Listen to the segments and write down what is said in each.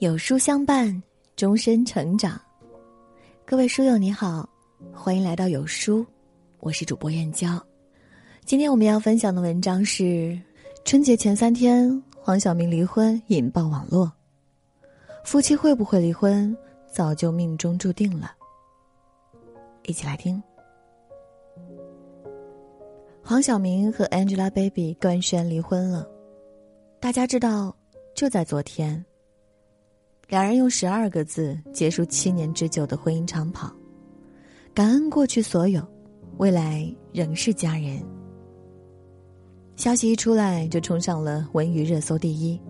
有书相伴，终身成长。各位书友你好，欢迎来到有书，我是主播燕娇。今天我们要分享的文章是：春节前三天，黄晓明离婚引爆网络。夫妻会不会离婚，早就命中注定了。一起来听。黄晓明和 Angelababy 官宣离婚了。大家知道，就在昨天，两人用十二个字结束七年之久的婚姻长跑，感恩过去所有，未来仍是家人。消息一出来，就冲上了文娱热搜第一。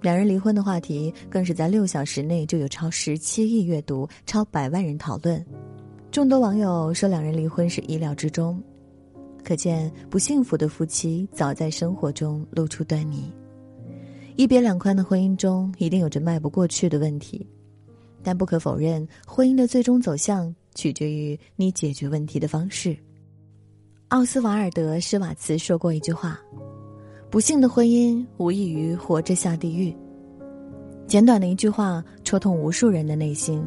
两人离婚的话题更是在六小时内就有超十七亿阅读，超百万人讨论。众多网友说，两人离婚是意料之中。可见，不幸福的夫妻早在生活中露出端倪。一别两宽的婚姻中，一定有着迈不过去的问题，但不可否认，婚姻的最终走向取决于你解决问题的方式。奥斯瓦尔德·施瓦茨说过一句话：“不幸的婚姻无异于活着下地狱。”简短的一句话，戳痛无数人的内心。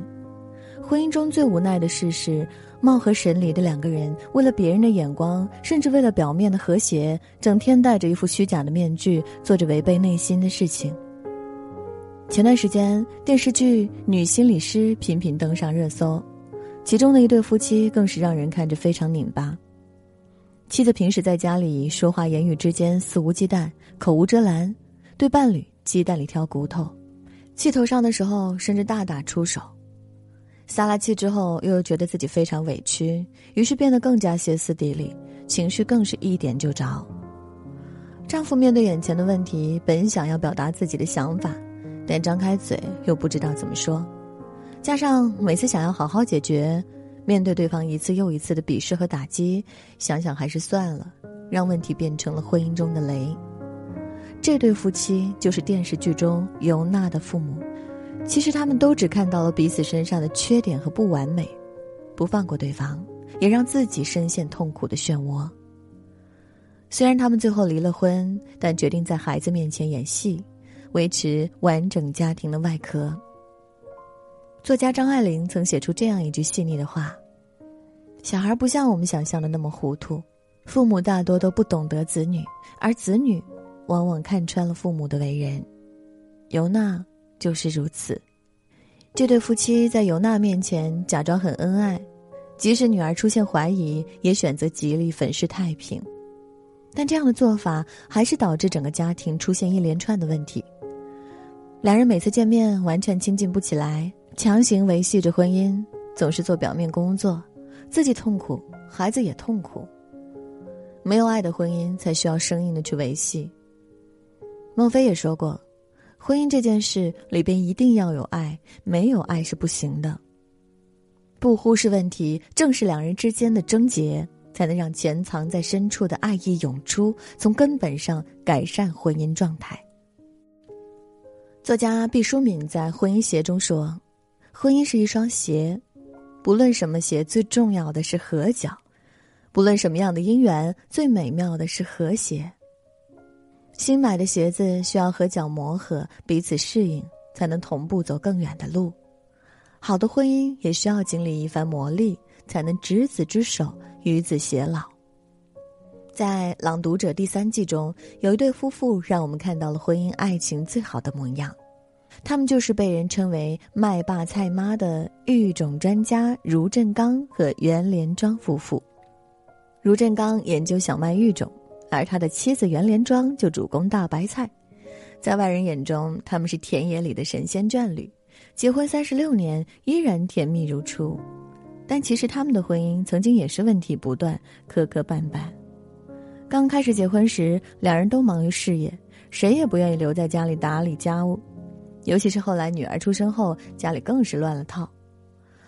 婚姻中最无奈的事是。貌合神离的两个人，为了别人的眼光，甚至为了表面的和谐，整天戴着一副虚假的面具，做着违背内心的事情。前段时间，电视剧《女心理师》频频登上热搜，其中的一对夫妻更是让人看着非常拧巴。妻子平时在家里说话言语之间肆无忌惮，口无遮拦，对伴侣鸡蛋里挑骨头，气头上的时候甚至大打出手。撒了气之后，又觉得自己非常委屈，于是变得更加歇斯底里，情绪更是一点就着。丈夫面对眼前的问题，本想要表达自己的想法，但张开嘴又不知道怎么说，加上每次想要好好解决，面对对方一次又一次的鄙视和打击，想想还是算了，让问题变成了婚姻中的雷。这对夫妻就是电视剧中尤娜的父母。其实他们都只看到了彼此身上的缺点和不完美，不放过对方，也让自己深陷痛苦的漩涡。虽然他们最后离了婚，但决定在孩子面前演戏，维持完整家庭的外壳。作家张爱玲曾写出这样一句细腻的话：“小孩不像我们想象的那么糊涂，父母大多都不懂得子女，而子女往往看穿了父母的为人。”尤娜。就是如此，这对夫妻在尤娜面前假装很恩爱，即使女儿出现怀疑，也选择极力粉饰太平。但这样的做法还是导致整个家庭出现一连串的问题。两人每次见面完全亲近不起来，强行维系着婚姻，总是做表面工作，自己痛苦，孩子也痛苦。没有爱的婚姻才需要生硬的去维系。孟非也说过。婚姻这件事里边一定要有爱，没有爱是不行的。不忽视问题，正是两人之间的症结，才能让潜藏在深处的爱意涌出，从根本上改善婚姻状态。作家毕淑敏在《婚姻鞋》中说：“婚姻是一双鞋，不论什么鞋，最重要的是合脚；不论什么样的姻缘，最美妙的是和谐。”新买的鞋子需要和脚磨合，彼此适应，才能同步走更远的路。好的婚姻也需要经历一番磨砺，才能执子之手，与子偕老。在《朗读者》第三季中，有一对夫妇让我们看到了婚姻爱情最好的模样，他们就是被人称为“麦霸菜妈”的育种专家茹振刚和袁连庄夫妇。茹振刚研究小麦育种。而他的妻子袁连庄就主攻大白菜，在外人眼中，他们是田野里的神仙眷侣，结婚三十六年依然甜蜜如初。但其实他们的婚姻曾经也是问题不断，磕磕绊绊。刚开始结婚时，两人都忙于事业，谁也不愿意留在家里打理家务，尤其是后来女儿出生后，家里更是乱了套。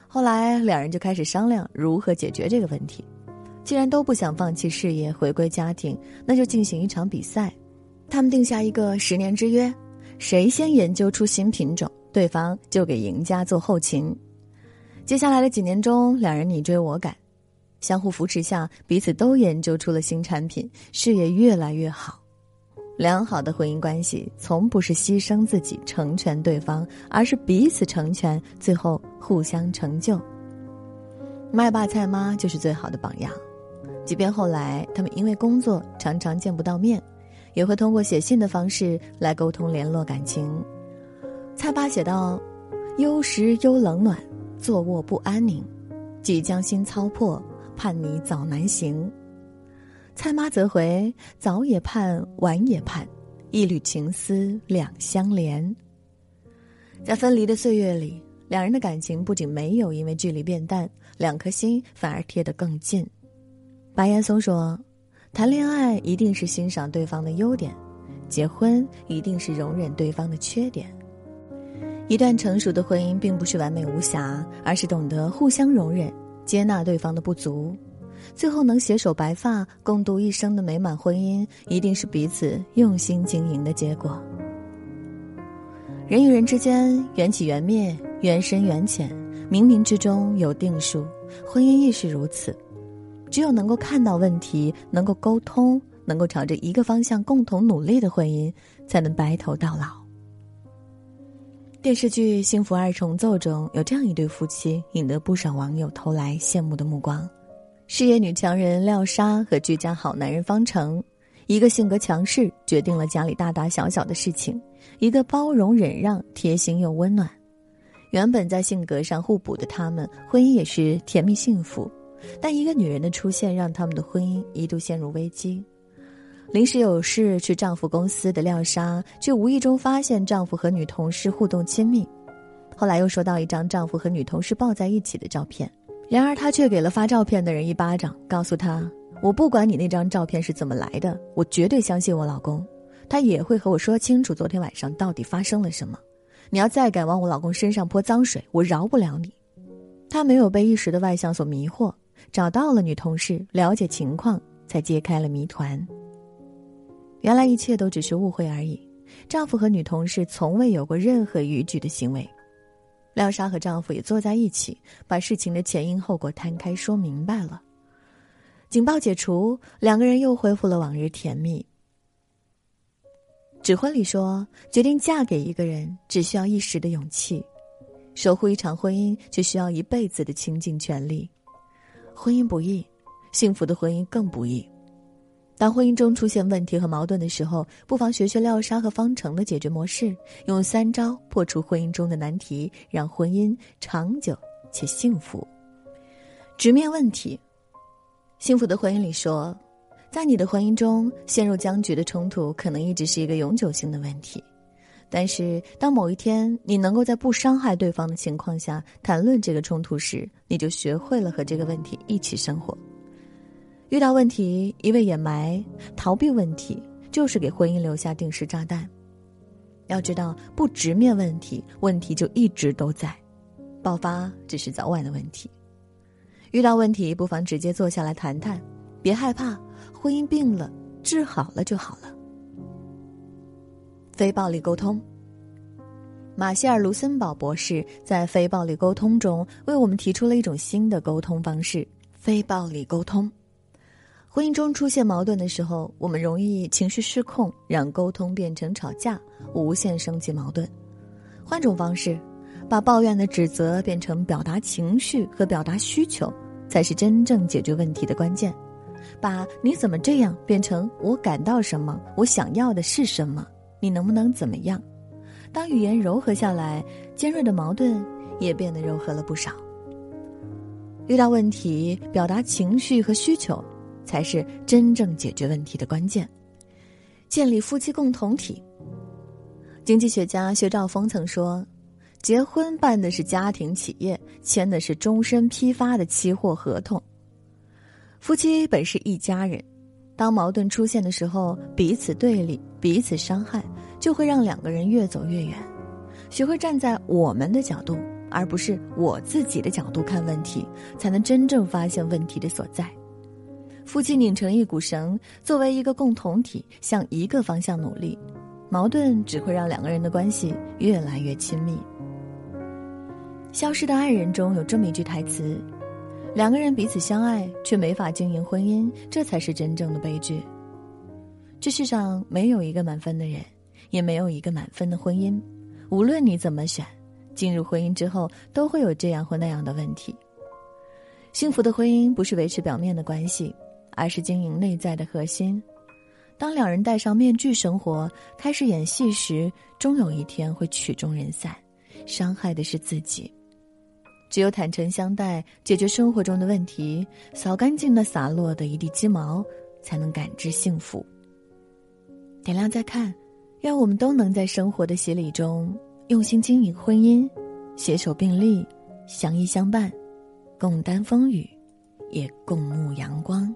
后来两人就开始商量如何解决这个问题。既然都不想放弃事业，回归家庭，那就进行一场比赛。他们定下一个十年之约，谁先研究出新品种，对方就给赢家做后勤。接下来的几年中，两人你追我赶，相互扶持下，彼此都研究出了新产品，事业越来越好。良好的婚姻关系从不是牺牲自己成全对方，而是彼此成全，最后互相成就。麦爸菜妈就是最好的榜样。即便后来他们因为工作常常见不到面，也会通过写信的方式来沟通联络感情。蔡爸写道：“忧时忧冷暖，坐卧不安宁，即将心操破，盼你早难行。”蔡妈则回：“早也盼，晚也盼，一缕情丝两相连。”在分离的岁月里，两人的感情不仅没有因为距离变淡，两颗心反而贴得更近。白岩松说：“谈恋爱一定是欣赏对方的优点，结婚一定是容忍对方的缺点。”一段成熟的婚姻并不是完美无瑕，而是懂得互相容忍、接纳对方的不足，最后能携手白发共度一生的美满婚姻，一定是彼此用心经营的结果。人与人之间缘起缘灭，缘深缘浅，冥冥之中有定数，婚姻亦是如此。只有能够看到问题，能够沟通，能够朝着一个方向共同努力的婚姻，才能白头到老。电视剧《幸福二重奏》中有这样一对夫妻，引得不少网友投来羡慕的目光。事业女强人廖莎和居家好男人方程，一个性格强势，决定了家里大大小小的事情；一个包容忍让，贴心又温暖。原本在性格上互补的他们，婚姻也是甜蜜幸福。但一个女人的出现，让他们的婚姻一度陷入危机。临时有事去丈夫公司的廖莎，却无意中发现丈夫和女同事互动亲密。后来又收到一张丈夫和女同事抱在一起的照片，然而她却给了发照片的人一巴掌，告诉他：“我不管你那张照片是怎么来的，我绝对相信我老公，他也会和我说清楚昨天晚上到底发生了什么。你要再敢往我老公身上泼脏水，我饶不了你。”他没有被一时的外向所迷惑，找到了女同事了解情况，才揭开了谜团。原来一切都只是误会而已，丈夫和女同事从未有过任何逾矩的行为。廖莎和丈夫也坐在一起，把事情的前因后果摊开说明白了。警报解除，两个人又恢复了往日甜蜜。指婚礼说，决定嫁给一个人只需要一时的勇气，守护一场婚姻却需要一辈子的倾尽全力。婚姻不易，幸福的婚姻更不易。当婚姻中出现问题和矛盾的时候，不妨学学廖莎和方程的解决模式，用三招破除婚姻中的难题，让婚姻长久且幸福。直面问题，幸福的婚姻里说，在你的婚姻中陷入僵局的冲突可能一直是一个永久性的问题，但是当某一天你能够在不伤害对方的情况下谈论这个冲突时，你就学会了和这个问题一起生活。遇到问题一味掩埋、逃避问题，就是给婚姻留下定时炸弹。要知道，不直面问题，问题就一直都在，爆发只是早晚的问题。遇到问题，不妨直接坐下来谈谈，别害怕，婚姻病了，治好了就好了。非暴力沟通，马歇尔·卢森堡博士在《非暴力沟通》中为我们提出了一种新的沟通方式——非暴力沟通。婚姻中出现矛盾的时候，我们容易情绪失控，让沟通变成吵架，无限升级矛盾。换种方式，把抱怨的指责变成表达情绪和表达需求，才是真正解决问题的关键。把你怎么这样变成我感到什么，我想要的是什么，你能不能怎么样？当语言柔和下来，尖锐的矛盾也变得柔和了不少。遇到问题，表达情绪和需求。才是真正解决问题的关键。建立夫妻共同体。经济学家薛兆丰曾说：“结婚办的是家庭企业，签的是终身批发的期货合同。夫妻本是一家人，当矛盾出现的时候，彼此对立，彼此伤害，就会让两个人越走越远。学会站在我们的角度，而不是我自己的角度看问题，才能真正发现问题的所在。”夫妻拧成一股绳，作为一个共同体，向一个方向努力，矛盾只会让两个人的关系越来越亲密。《消失的爱人》中有这么一句台词：“两个人彼此相爱，却没法经营婚姻，这才是真正的悲剧。”这世上没有一个满分的人，也没有一个满分的婚姻。无论你怎么选，进入婚姻之后都会有这样或那样的问题。幸福的婚姻不是维持表面的关系，而是经营内在的核心。当两人戴上面具生活，开始演戏时，终有一天会曲终人散，伤害的是自己。只有坦诚相待，解决生活中的问题，扫干净那洒落的一地鸡毛，才能感知幸福。点亮再看，愿我们都能在生活的洗礼中用心经营婚姻，携手并立，相依相伴，共担风雨，也共沐阳光。